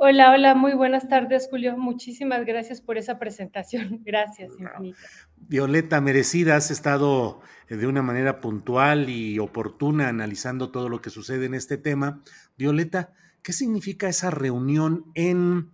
Hola, hola, muy buenas tardes, Julio. Muchísimas gracias por esa presentación. Gracias, infinita. Violeta, merecida, has estado eh, de una manera puntual y oportuna analizando todo lo que sucede en este tema. Violeta, ¿qué significa esa reunión en,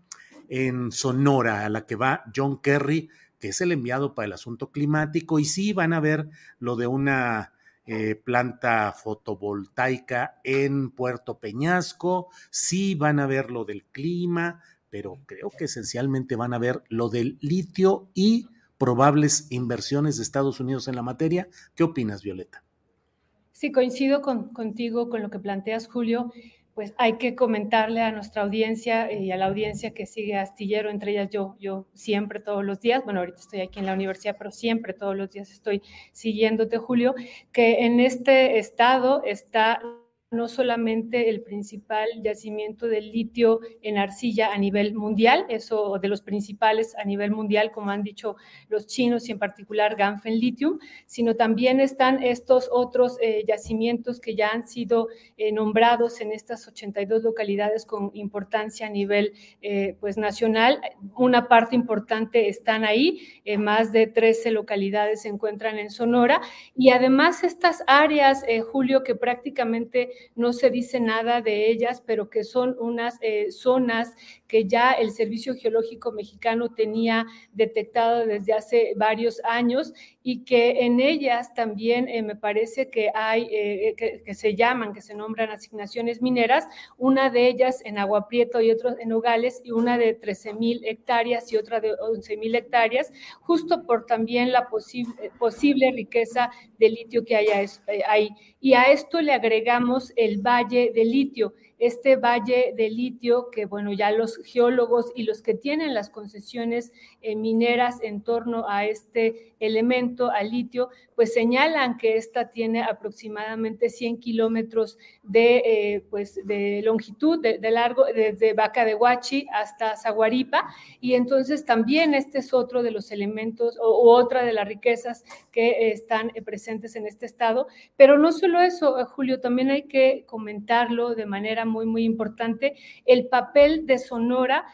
en Sonora a la que va John Kerry, que es el enviado para el asunto climático? Y sí van a ver lo de una eh, planta fotovoltaica en Puerto Peñasco, sí van a ver lo del clima, pero creo que esencialmente van a ver lo del litio y probables inversiones de Estados Unidos en la materia. ¿Qué opinas, Violeta? Sí, coincido con, contigo con lo que planteas, Julio pues hay que comentarle a nuestra audiencia y a la audiencia que sigue Astillero, entre ellas yo, yo siempre todos los días, bueno, ahorita estoy aquí en la universidad, pero siempre todos los días estoy siguiéndote, Julio, que en este estado está no solamente el principal yacimiento de litio en arcilla a nivel mundial, eso de los principales a nivel mundial, como han dicho los chinos y en particular Ganfen Lithium, sino también están estos otros eh, yacimientos que ya han sido eh, nombrados en estas 82 localidades con importancia a nivel eh, pues nacional. Una parte importante están ahí, más de 13 localidades se encuentran en Sonora y además estas áreas, Julio, que prácticamente no se dice nada de ellas, pero que son unas eh, zonas que ya el Servicio Geológico Mexicano tenía detectado desde hace varios años y que en ellas también eh, me parece que hay, eh, que, se llaman, que se nombran asignaciones mineras, una de ellas en Agua Prieto y otra en Nogales y una de 13 mil hectáreas y otra de 11 mil hectáreas, justo por también la posible, posible riqueza de litio que haya ahí. Y a esto le agregamos el valle de litio este valle de litio que, bueno, ya los geólogos y los que tienen las concesiones eh, mineras en torno a este elemento, al litio, pues señalan que esta tiene aproximadamente 100 kilómetros de, eh, pues, de longitud, de, largo, desde Vaca de Huachi hasta Zaguaripa, y entonces también este es otro de los elementos o, otra de las riquezas que están eh, presentes en este estado. Pero no solo eso, Julio, también hay que comentarlo de manera muy, muy importante, el papel de Sonora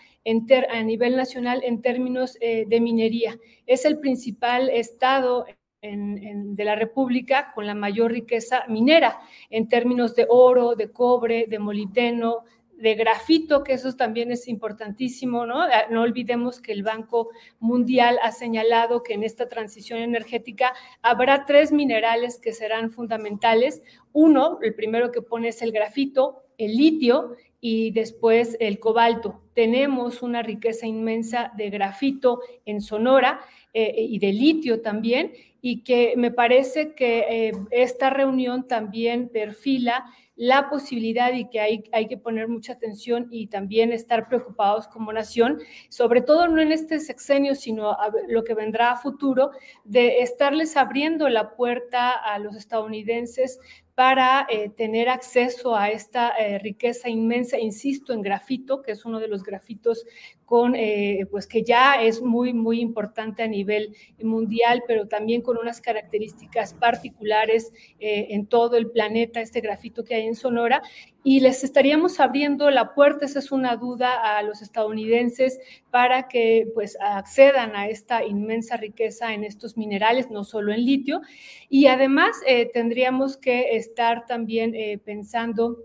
a nivel nacional en términos eh, de minería. Es el principal estado de la República con la mayor riqueza minera en términos de oro, de cobre, de moliteno, de grafito, que eso también es importantísimo, ¿no? Ah, no olvidemos que el Banco Mundial ha señalado que en esta transición energética habrá tres minerales que serán fundamentales. Uno, el primero que pone es el grafito, el litio y después el cobalto. Tenemos una riqueza inmensa de grafito en Sonora eh, y de litio también, y que me parece que eh, esta reunión también perfila la posibilidad y que hay, hay que poner mucha atención y también estar preocupados como nación, sobre todo no en este sexenio, sino lo que vendrá a futuro, de estarles abriendo la puerta a los estadounidenses para eh, tener acceso a esta eh, riqueza inmensa, insisto, en grafito, que es uno de los grafitos con, eh, pues que ya es muy, muy importante a nivel mundial, pero también con unas características particulares en todo el planeta, este grafito que hay en Sonora, y les estaríamos abriendo la puerta, esa es una duda a los estadounidenses para que pues accedan a esta inmensa riqueza en estos minerales, no solo en litio, y además eh, tendríamos que estar también eh, pensando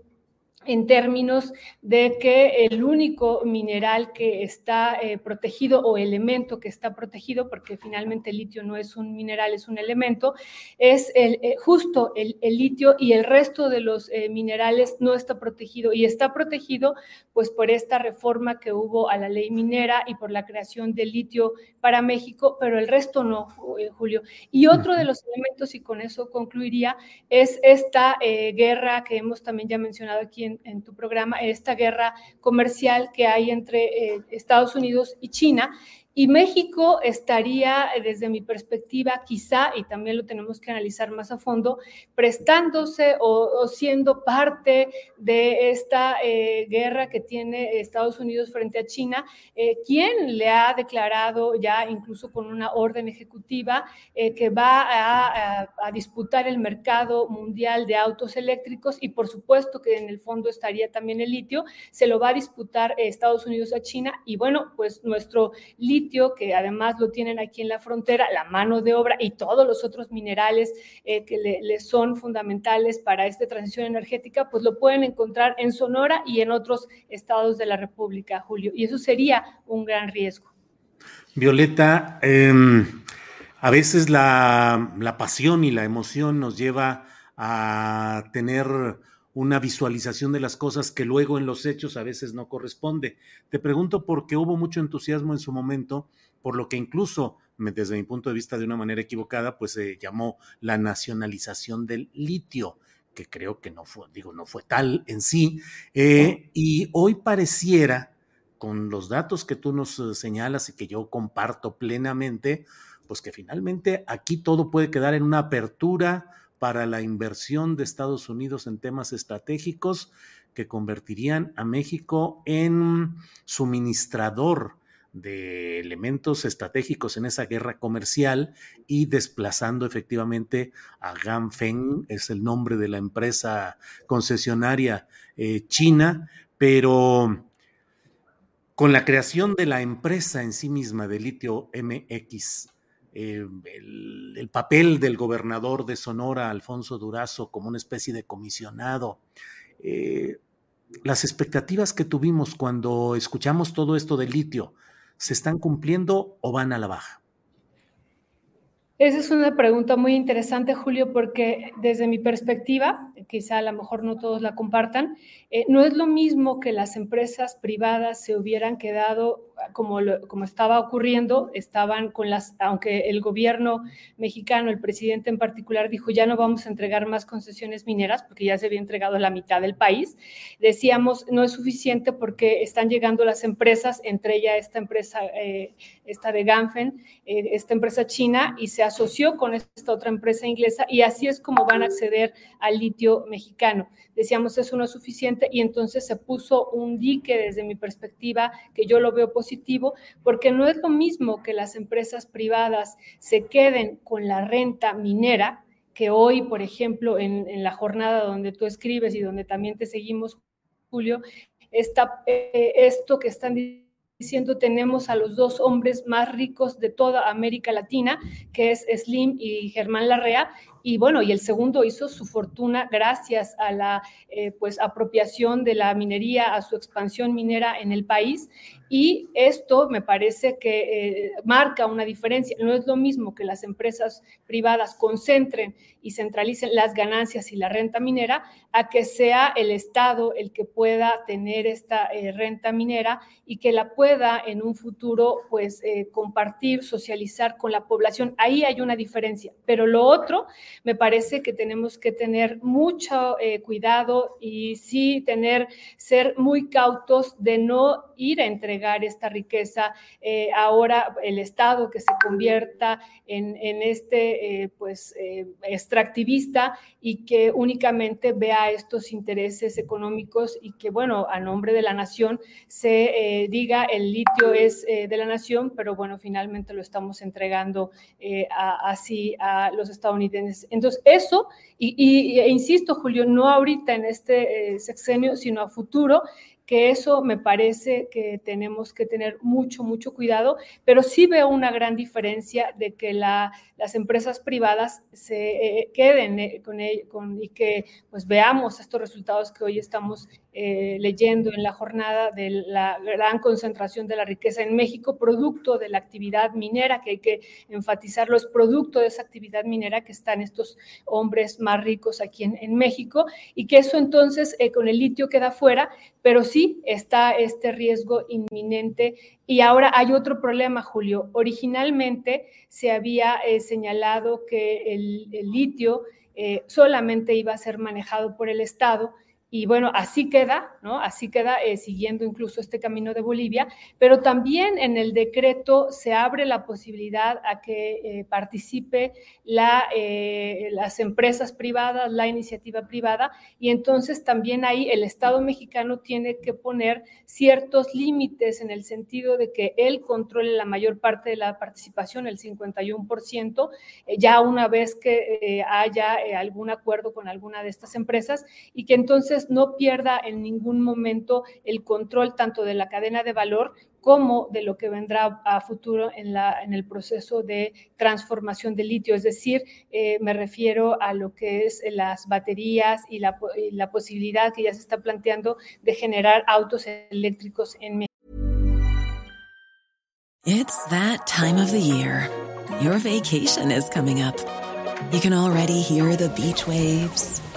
en términos de que el único mineral que está eh, protegido o elemento que está protegido, porque finalmente el litio no es un mineral, es un elemento, es el, eh, justo el, litio y el resto de los eh, minerales no está protegido y está protegido pues por esta reforma que hubo a la ley minera y por la creación del litio para México, pero el resto no, Julio. Y otro de los elementos, y con eso concluiría, es esta guerra que hemos también ya mencionado aquí en en, tu programa, esta guerra comercial que hay entre eh, Estados Unidos y China y México estaría, eh, desde mi perspectiva, quizá, y también lo tenemos que analizar más a fondo, prestándose o, siendo parte de esta eh, guerra que tiene Estados Unidos frente a China, eh, quien le ha declarado ya incluso con una orden ejecutiva que va a, a, disputar el mercado mundial de autos eléctricos y por supuesto que en el fondo estaría también el litio, se lo va a disputar Estados Unidos a China. Y bueno, pues nuestro litio que además lo tienen aquí en la frontera, la mano de obra y todos los otros minerales eh, que le, son fundamentales para esta transición energética, pues lo pueden encontrar en Sonora y en otros estados de la República, Julio. Y eso sería un gran riesgo. Violeta, em, a veces la, la pasión y la emoción nos lleva a tener una visualización de las cosas que luego en los hechos a veces no corresponde. Te pregunto porque hubo mucho entusiasmo en su momento, por lo que incluso desde mi punto de vista de una manera equivocada, pues se llamó la nacionalización del litio que creo que no fue, digo, no fue tal en sí. Eh, y hoy pareciera, con los datos que tú nos eh, señalas y que yo comparto plenamente, pues que finalmente aquí todo puede quedar en una apertura, para la inversión de Estados Unidos en temas estratégicos que convertirían a México en suministrador de elementos estratégicos en esa guerra comercial y desplazando efectivamente a Ganfeng, es el nombre de la empresa concesionaria eh, china, pero con la creación de la empresa en sí misma de litio MX eh, el, papel del gobernador de Sonora, Alfonso Durazo, como una especie de comisionado. Eh, las expectativas que tuvimos cuando escuchamos todo esto del litio, ¿se están cumpliendo o van a la baja? Esa es una pregunta muy interesante, Julio, porque desde mi perspectiva, quizá a lo mejor no todos la compartan, eh, no es lo mismo que las empresas privadas se hubieran quedado como, como estaba ocurriendo, estaban con las, aunque el gobierno mexicano, el presidente en particular, dijo ya no vamos a entregar más concesiones mineras porque ya se había entregado la mitad del país, decíamos no es suficiente porque están llegando las empresas, entre ellas esta empresa, eh, esta de Ganfen, eh, esta empresa china, y se asoció con esta otra empresa inglesa y así es como van a acceder al litio mexicano. Decíamos eso no es suficiente y entonces se puso un dique desde mi perspectiva que yo lo veo positivo porque no es lo mismo que las empresas privadas se queden con la renta minera que hoy, por ejemplo, en, la jornada donde tú escribes y donde también te seguimos, Julio, está, eh, esto que están diciendo tenemos a los dos hombres más ricos de toda América Latina, que es Slim y Germán Larrea, y bueno, y el segundo hizo su fortuna gracias a la eh, pues apropiación de la minería, a su expansión minera en el país. Y esto me parece que eh, marca una diferencia. No es lo mismo que las empresas privadas concentren y centralicen las ganancias y la renta minera a que sea el Estado el que pueda tener esta eh, renta minera y que la pueda en un futuro pues compartir, socializar con la población. Ahí hay una diferencia. Pero lo otro me parece que tenemos que tener mucho eh, cuidado y sí tener, ser muy cautos de no ir a entregar esta riqueza eh, ahora el Estado que se convierta en, este eh, pues extractivista y que únicamente vea estos intereses económicos y que bueno a nombre de la nación se diga el litio es de la nación pero bueno finalmente lo estamos entregando así a los estadounidenses Entonces, eso, y, e insisto, Julio, no ahorita en este eh, sexenio, sino a futuro, que eso me parece que tenemos que tener mucho, mucho cuidado, pero sí veo una gran diferencia de que la, las empresas privadas se eh, queden eh, con, con, y que pues veamos estos resultados que hoy estamos eh, leyendo en la jornada de la gran concentración de la riqueza en México, producto de la actividad minera, que hay que enfatizarlo, es producto de esa actividad minera que están estos hombres más ricos aquí en, en México, y que eso entonces con el litio queda fuera, pero sí está este riesgo inminente. Y ahora hay otro problema, Julio. Originalmente se había eh, señalado que el, litio eh, solamente iba a ser manejado por el Estado y bueno, así queda, ¿no? Así queda eh, siguiendo incluso este camino de Bolivia, pero también en el decreto se abre la posibilidad a que eh, participe la, eh, las empresas privadas, la iniciativa privada, y entonces también ahí el Estado mexicano tiene que poner ciertos límites en el sentido de que él controle la mayor parte de la participación, el 51%, ya una vez que haya algún acuerdo con alguna de estas empresas, y que entonces no pierda en ningún momento el control tanto de la cadena de valor como de lo que vendrá a futuro en, el proceso de transformación de litio. Es decir, eh, me refiero a lo que es las baterías y la, y la posibilidad que ya se está planteando de generar autos eléctricos en México. It's that time of the year. Your vacation is coming up. You can already hear the beach waves.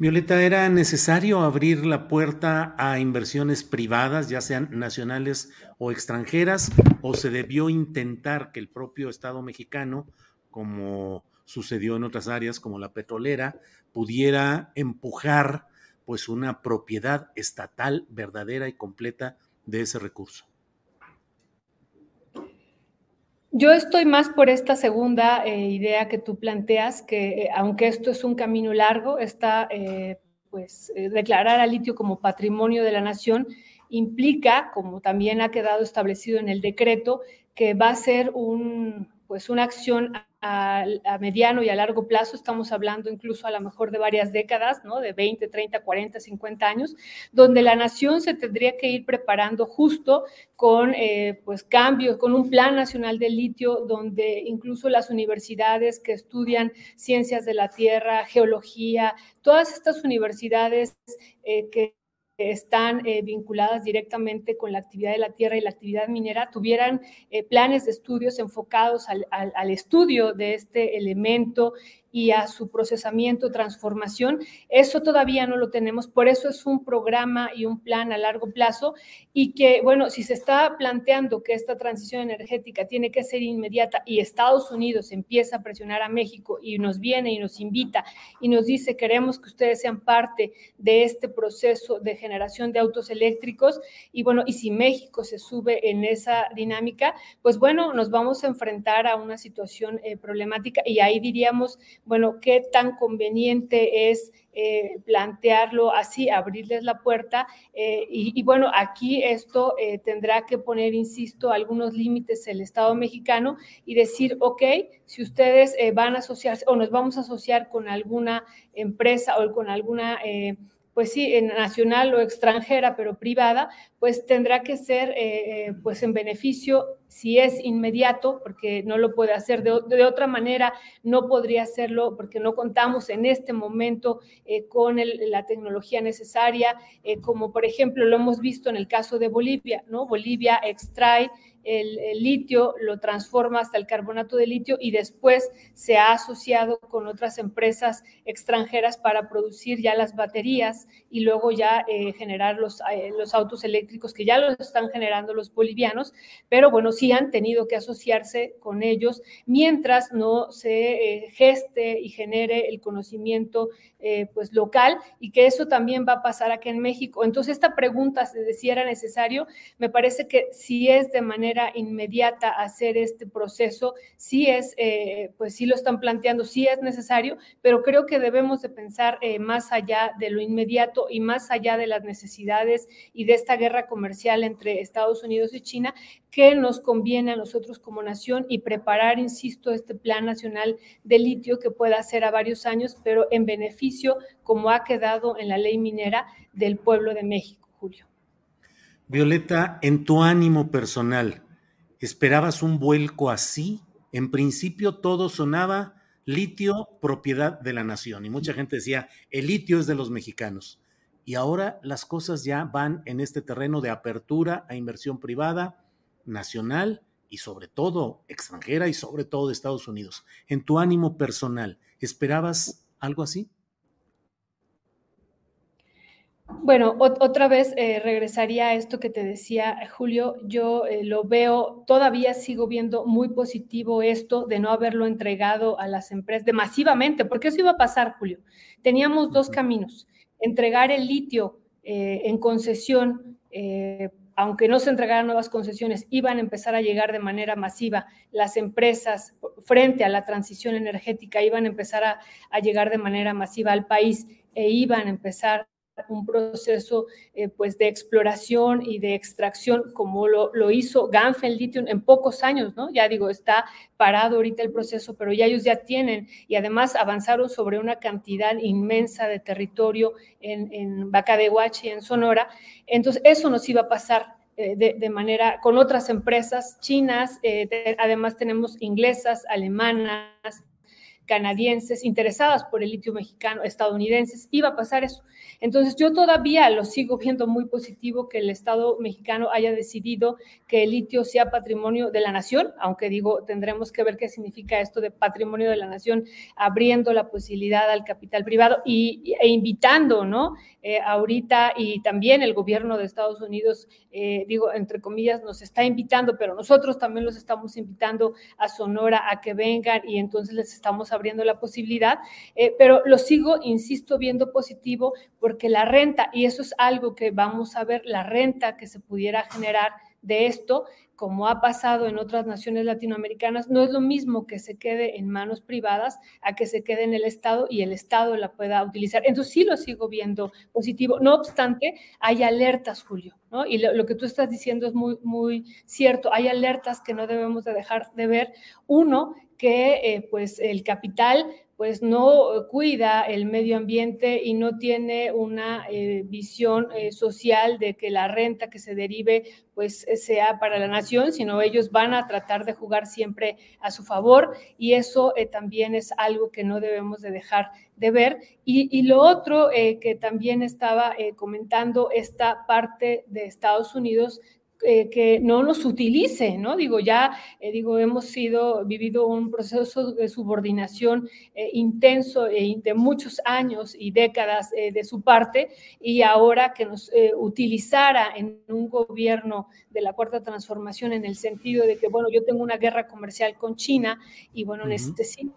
Violeta, ¿era necesario abrir la puerta a inversiones privadas, ya sean nacionales o extranjeras, o se debió intentar que el propio Estado mexicano, como sucedió en otras áreas como la petrolera, pudiera empujar pues una propiedad estatal verdadera y completa de ese recurso? Yo estoy más por esta segunda eh, idea que tú planteas, que eh, aunque esto es un camino largo, está, eh, pues, declarar al litio como patrimonio de la nación implica, como también ha quedado establecido en el decreto, que va a ser un, pues una acción a, mediano y a largo plazo, estamos hablando incluso a lo mejor de varias décadas, ¿no? de 20, 30, 40, 50 años, donde la nación se tendría que ir preparando justo con eh, pues cambios, con un plan nacional de litio, donde incluso las universidades que estudian ciencias de la tierra, geología, todas estas universidades eh, que están eh, vinculadas directamente con la actividad de la tierra y la actividad minera tuvieran eh, planes de estudios enfocados al, al, estudio de este elemento y a su procesamiento, transformación. Eso todavía no lo tenemos, por eso es un programa y un plan a largo plazo y que, bueno, si se está planteando que esta transición energética tiene que ser inmediata y Estados Unidos empieza a presionar a México y nos viene y nos invita y nos dice, queremos que ustedes sean parte de este proceso de generación de autos eléctricos y bueno, y si México se sube en esa dinámica, pues bueno, nos vamos a enfrentar a una situación eh, problemática y ahí diríamos, bueno, qué tan conveniente es eh, plantearlo así, abrirles la puerta. Eh, y, bueno, aquí esto eh, tendrá que poner, insisto, algunos límites el Estado mexicano y decir, ok, si ustedes van a asociarse o nos vamos a asociar con alguna empresa o con alguna pues sí, nacional o extranjera, pero privada, pues tendrá que ser pues en beneficio si es inmediato, porque no lo puede hacer de, otra manera, no podría hacerlo porque no contamos en este momento eh, con la tecnología necesaria, eh, como por ejemplo lo hemos visto en el caso de Bolivia, ¿no? Bolivia extrae el, litio, lo transforma hasta el carbonato de litio y después se ha asociado con otras empresas extranjeras para producir ya las baterías y luego ya eh, generar los, eh, los autos eléctricos que ya los están generando los bolivianos, pero bueno, sí han tenido que asociarse con ellos mientras no se eh, geste y genere el conocimiento pues local y que eso también va a pasar aquí en México. Entonces, esta pregunta de si era necesario, me parece que si es de manera inmediata hacer este proceso, sí es, eh, pues sí lo están planteando, sí es necesario, pero creo que debemos de pensar eh, más allá de lo inmediato y más allá de las necesidades y de esta guerra comercial entre Estados Unidos y China, que nos conviene a nosotros como nación y preparar, insisto, este plan nacional de litio que pueda ser a varios años, pero en beneficio, como ha quedado en la ley minera del pueblo de México, Julio. Violeta, en tu ánimo personal, ¿esperabas un vuelco así? En principio todo sonaba litio, propiedad de la nación. Y mucha gente decía, el litio es de los mexicanos. Y ahora las cosas ya van en este terreno de apertura a inversión privada, nacional y sobre todo extranjera y sobre todo de Estados Unidos. En tu ánimo personal, ¿esperabas algo así? Bueno, otra vez eh, regresaría a esto que te decía Julio. Yo eh, lo veo, todavía sigo viendo muy positivo esto de no haberlo entregado a las empresas de masivamente, porque eso iba a pasar, Julio. Teníamos dos caminos: entregar el litio eh, en concesión. aunque no se entregaran nuevas concesiones, iban a empezar a llegar de manera masiva. Las empresas, frente a la transición energética, iban a empezar a, a llegar de manera masiva al país e iban a empezar un proceso eh, pues de exploración y de extracción como lo, lo hizo Ganfeng Lithium en pocos años, ¿no? Ya digo, está parado ahorita el proceso, pero ya ellos ya tienen y además avanzaron sobre una cantidad inmensa de territorio en, en Bacadehuachi, en Sonora. Entonces, eso nos iba a pasar eh, de, manera con otras empresas chinas, eh, además tenemos inglesas, alemanas, canadienses interesadas por el litio mexicano, estadounidenses, iba a pasar eso. Entonces yo todavía lo sigo viendo muy positivo que el Estado mexicano haya decidido que el litio sea patrimonio de la nación, aunque digo, tendremos que ver qué significa esto de patrimonio de la nación, abriendo la posibilidad al capital privado y, e invitando, ¿no? Eh, ahorita y también el gobierno de Estados Unidos, eh, digo, entre comillas, nos está invitando, pero nosotros también los estamos invitando a Sonora a que vengan y entonces les estamos abriendo la posibilidad, eh, pero lo sigo, insisto, viendo positivo porque la renta, y eso es algo que vamos a ver, la renta que se pudiera generar de esto, como ha pasado en otras naciones latinoamericanas, no es lo mismo que se quede en manos privadas a que se quede en el Estado y el Estado la pueda utilizar. Entonces sí lo sigo viendo positivo. No obstante, hay alertas, Julio, ¿no? Y lo, que tú estás diciendo es muy, muy cierto. Hay alertas que no debemos de dejar de ver. Uno, que eh, pues el capital pues no cuida el medio ambiente y no tiene una eh, visión eh, social de que la renta que se derive pues sea para la nación, sino ellos van a tratar de jugar siempre a su favor y eso también es algo que no debemos de dejar de ver. Y, y lo otro que también estaba comentando esta parte de Estados Unidos eh, que no nos utilice, ¿no? Digo, ya, eh, digo, hemos sido, vivido un proceso de subordinación eh, intenso de muchos años y décadas de su parte, y ahora que nos utilizara en un gobierno de la cuarta transformación en el sentido de que, bueno, yo tengo una guerra comercial con China y, bueno, necesito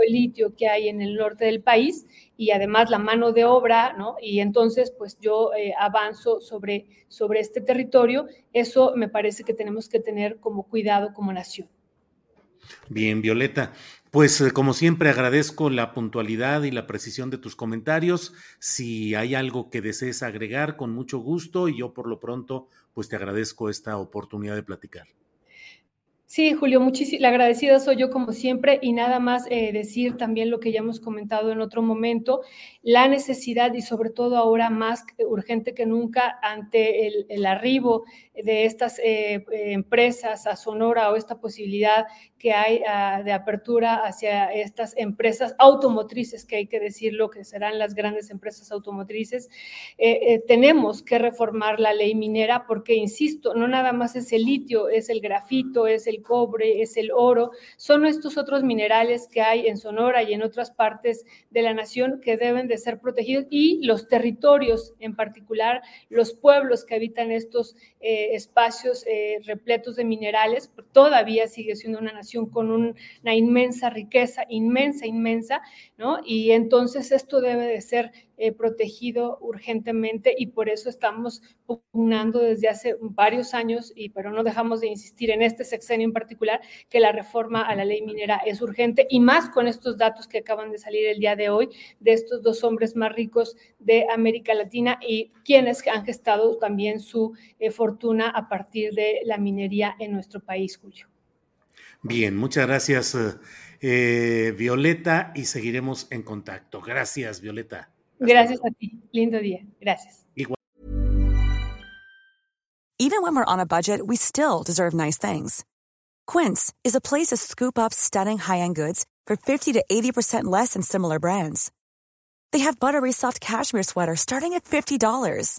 el litio que hay en el norte del país y además la mano de obra, ¿no? Y entonces, pues yo eh, avanzo sobre, sobre este territorio. Eso me parece que tenemos que tener como cuidado como nación. Bien, Violeta. Pues eh, como siempre agradezco la puntualidad y la precisión de tus comentarios. Si hay algo que desees agregar, con mucho gusto y yo por lo pronto, pues te agradezco esta oportunidad de platicar. Sí, Julio, muchísimo agradecida soy yo como siempre y nada más eh, decir también lo que ya hemos comentado en otro momento, la necesidad y sobre todo ahora más urgente que nunca ante el, arribo de estas eh, empresas a Sonora o esta posibilidad que hay ah, de apertura hacia estas empresas automotrices, que hay que decirlo, que serán las grandes empresas automotrices, eh, tenemos que reformar la ley minera porque, insisto, no nada más es el litio, es el grafito, es el cobre, es el oro, son estos otros minerales que hay en Sonora y en otras partes de la nación que deben de ser protegidos y los territorios, en particular los pueblos que habitan estos eh, espacios eh, repletos de minerales, todavía sigue siendo una nación con una inmensa riqueza, inmensa, inmensa, ¿no? Y entonces esto debe de ser eh, protegido urgentemente y por eso estamos pugnando desde hace varios años, y, pero no dejamos de insistir en este sexenio en particular, que la reforma a la ley minera es urgente y más con estos datos que acaban de salir el día de hoy de estos dos hombres más ricos de América Latina y quienes han gestado también su eh, fortuna a partir de la minería en nuestro país, Julio. Bien, muchas gracias, eh, Violeta, y seguiremos en contacto. Gracias, Violeta. Gracias a ti. Lindo día. Gracias. Even when we're on a budget, we still deserve nice things. Quince is a place to scoop up stunning high-end goods for 50 to 80% less than similar brands. They have buttery soft cashmere sweaters starting at $50,